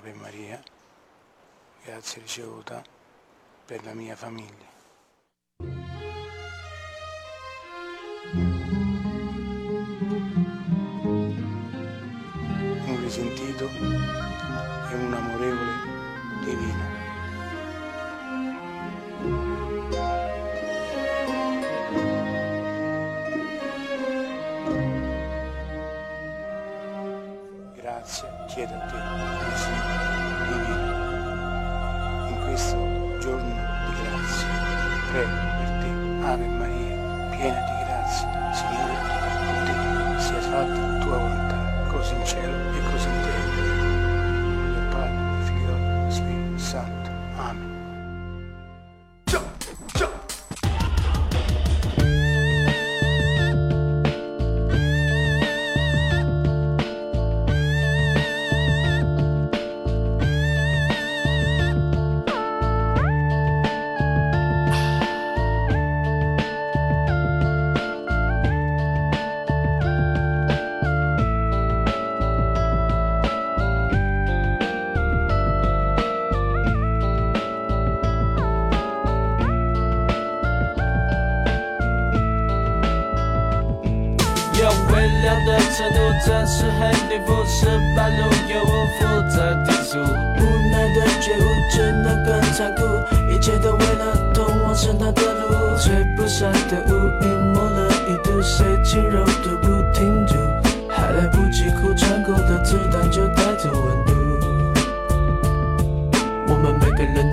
Ave Maria, grazia ricevuta per la mia famiglia. Chiedo a te, Gesù divino, in questo giorno di grazia. Prego per te, Ave Maria, piena di 的程度，真是很离谱。十八路有我负责提速，无奈的觉悟只能更残酷，一切都为了通往圣堂的路。吹不散的雾，一抹了一度，谁轻柔都不停住，还来不及哭，穿过的子弹就带走温度。我们每个人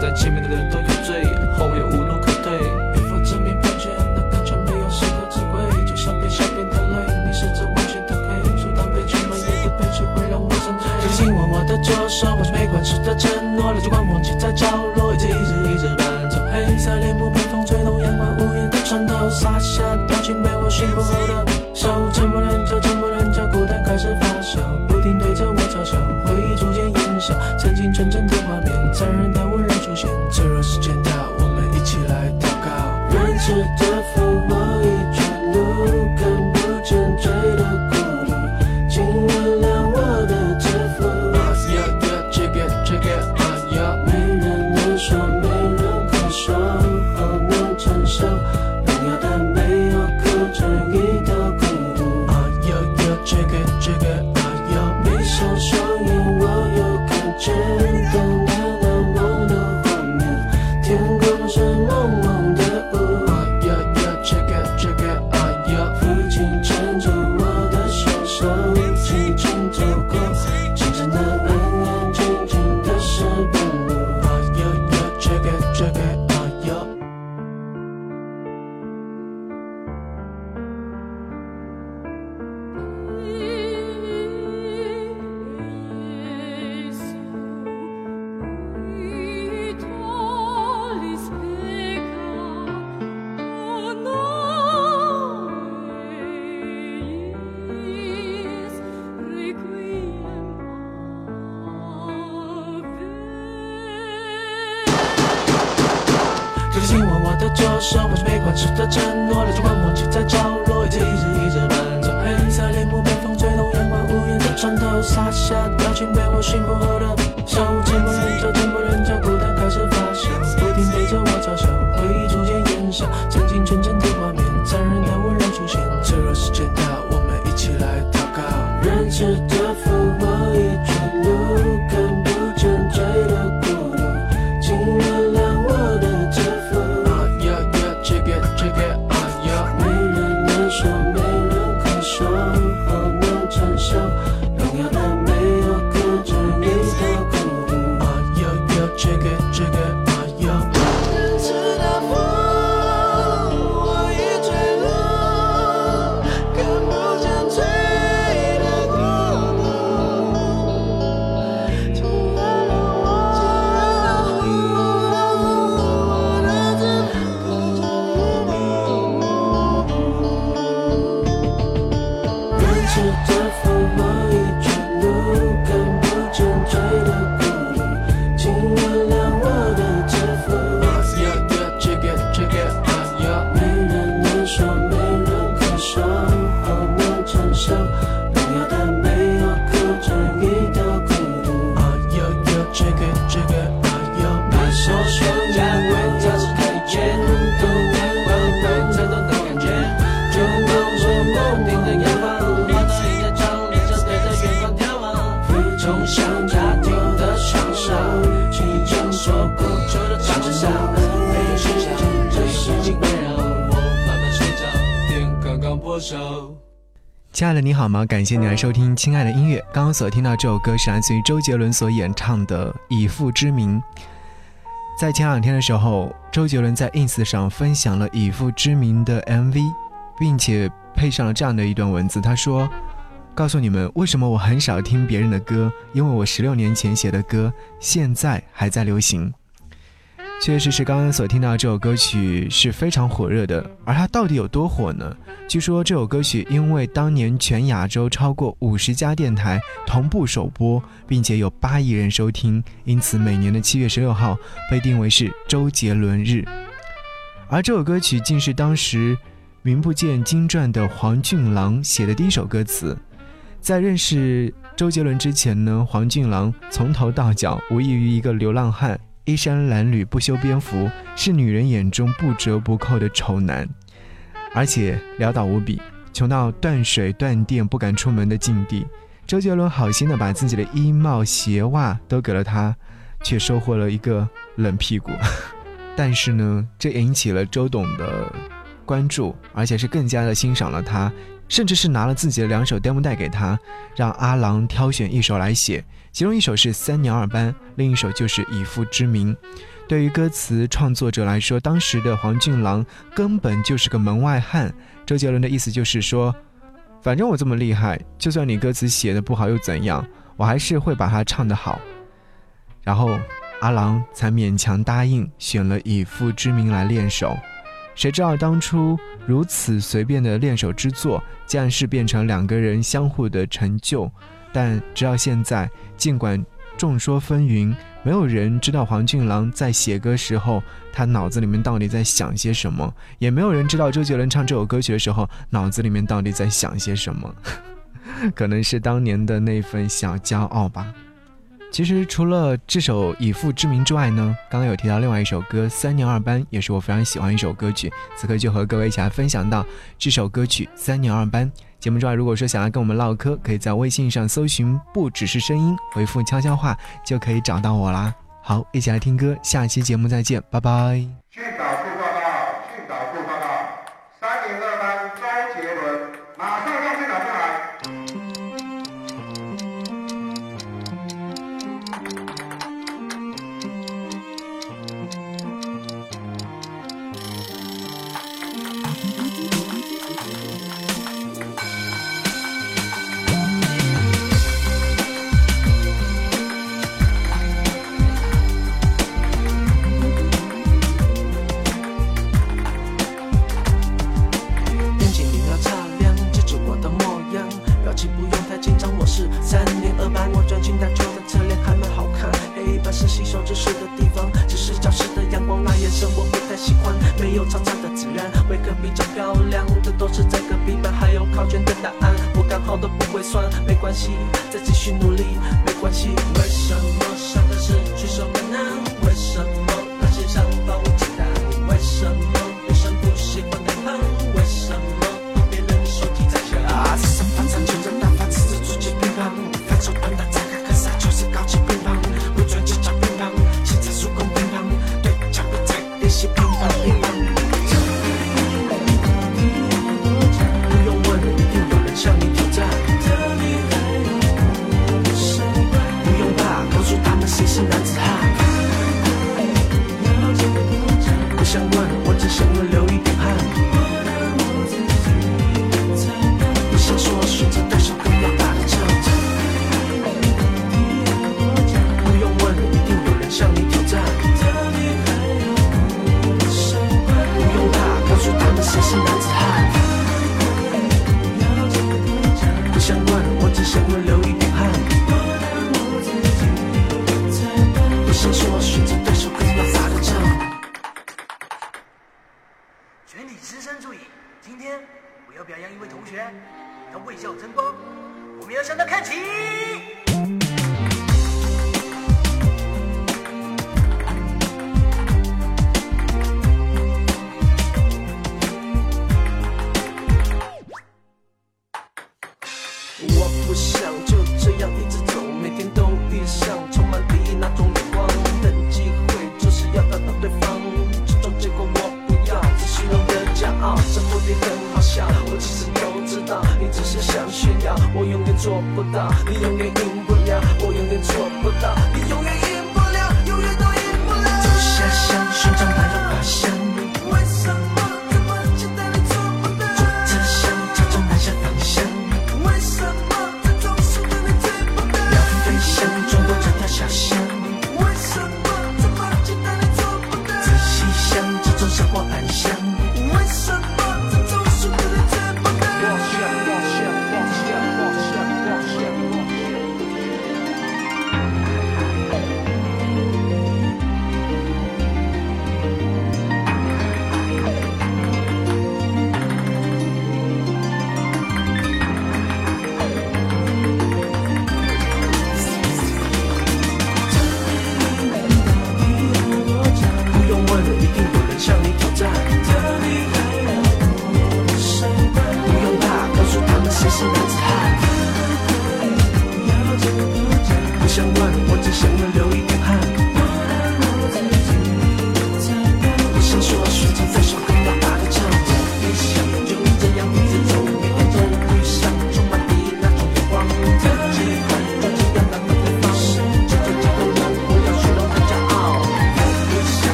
在前面的人都有罪，后面无路可退。与否证明判决，那感觉没有谁的智慧，就像被下边的泪，你试着完全的黑，阻挡被充满夜的悲剧会让我沉醉。这个紧握我的左手，我是没关系的承诺，泪珠光忘记在角落，一直一直一直伴奏。黑色帘幕被风吹动，阳光无言的穿透，洒下表情被我驯服后的手，我的左手，我是没关系的承诺，泪珠光忘记在角落，一直一直一直伴奏。黑色帘幕被风吹动，阳光无言的穿透，洒下表情被我驯服手不担心受伤不要担心受伤不要担心受伤大家放上的演员当的感觉就当做梦里的勋章在着你的远方眺望从小家庭的双手轻轻松松过春夏秋没有喧嚣这我慢慢睡着天刚刚破晓亲爱的，你好吗？感谢你来收听《亲爱的音乐》。刚刚所听到这首歌是来自于周杰伦所演唱的《以父之名》。在前两天的时候，周杰伦在 ins 上分享了《以父之名》的 MV，并且配上了这样的一段文字。他说：“告诉你们，为什么我很少听别人的歌？因为我十六年前写的歌，现在还在流行。”确实是刚刚所听到这首歌曲是非常火热的，而它到底有多火呢？据说这首歌曲因为当年全亚洲超过五十家电台同步首播，并且有八亿人收听，因此每年的七月十六号被定为是周杰伦日。而这首歌曲竟是当时名不见经传的黄俊郎写的第一首歌词。在认识周杰伦之前呢，黄俊郎从头到脚无异于一个流浪汉。衣衫褴褛、不修边幅，是女人眼中不折不扣的丑男，而且潦倒无比，穷到断水断电、不敢出门的境地。周杰伦好心的把自己的衣帽鞋袜都给了他，却收获了一个冷屁股。但是呢，这引起了周董的关注，而且是更加的欣赏了他，甚至是拿了自己的两首 demo 带给他，让阿郎挑选一首来写。其中一首是三年二班，另一首就是以父之名。对于歌词创作者来说，当时的黄俊郎根本就是个门外汉。周杰伦的意思就是说，反正我这么厉害，就算你歌词写的不好又怎样，我还是会把它唱得好。然后阿郎才勉强答应，选了以父之名来练手。谁知道当初如此随便的练手之作，竟然是变成两个人相互的成就。但直到现在，尽管众说纷纭，没有人知道黄俊郎在写歌时候他脑子里面到底在想些什么，也没有人知道周杰伦唱这首歌曲的时候脑子里面到底在想些什么。可能是当年的那份小骄傲吧。其实除了这首《以父之名》之外呢，刚刚有提到另外一首歌《三年二班》，也是我非常喜欢一首歌曲。此刻就和各位一起来分享到这首歌曲《三年二班》。节目之外，如果说想要跟我们唠嗑，可以在微信上搜寻“不只是声音”，回复“悄悄话”就可以找到我啦。好，一起来听歌，下期节目再见，拜拜。三年二班我专心打球的侧脸还蛮好看。黑板是吸收知识的地方只是教室的阳光那颜色我不太喜欢。没有操场的自然为何比较漂亮的都是在隔壁班还有考卷的答案。我刚好都不会算没关系再继续努做不到，你永远赢不了，我永远做不到，你永远赢不了，永远都赢不了。走下乡，寻找那种花香。为什么这么简单你做不到？坐着想，朝着南下方向。为什么这种速度你追不到？鸟飞翔，穿过这条小巷。为什么这么简单你做不到？仔细想，这种生活安详。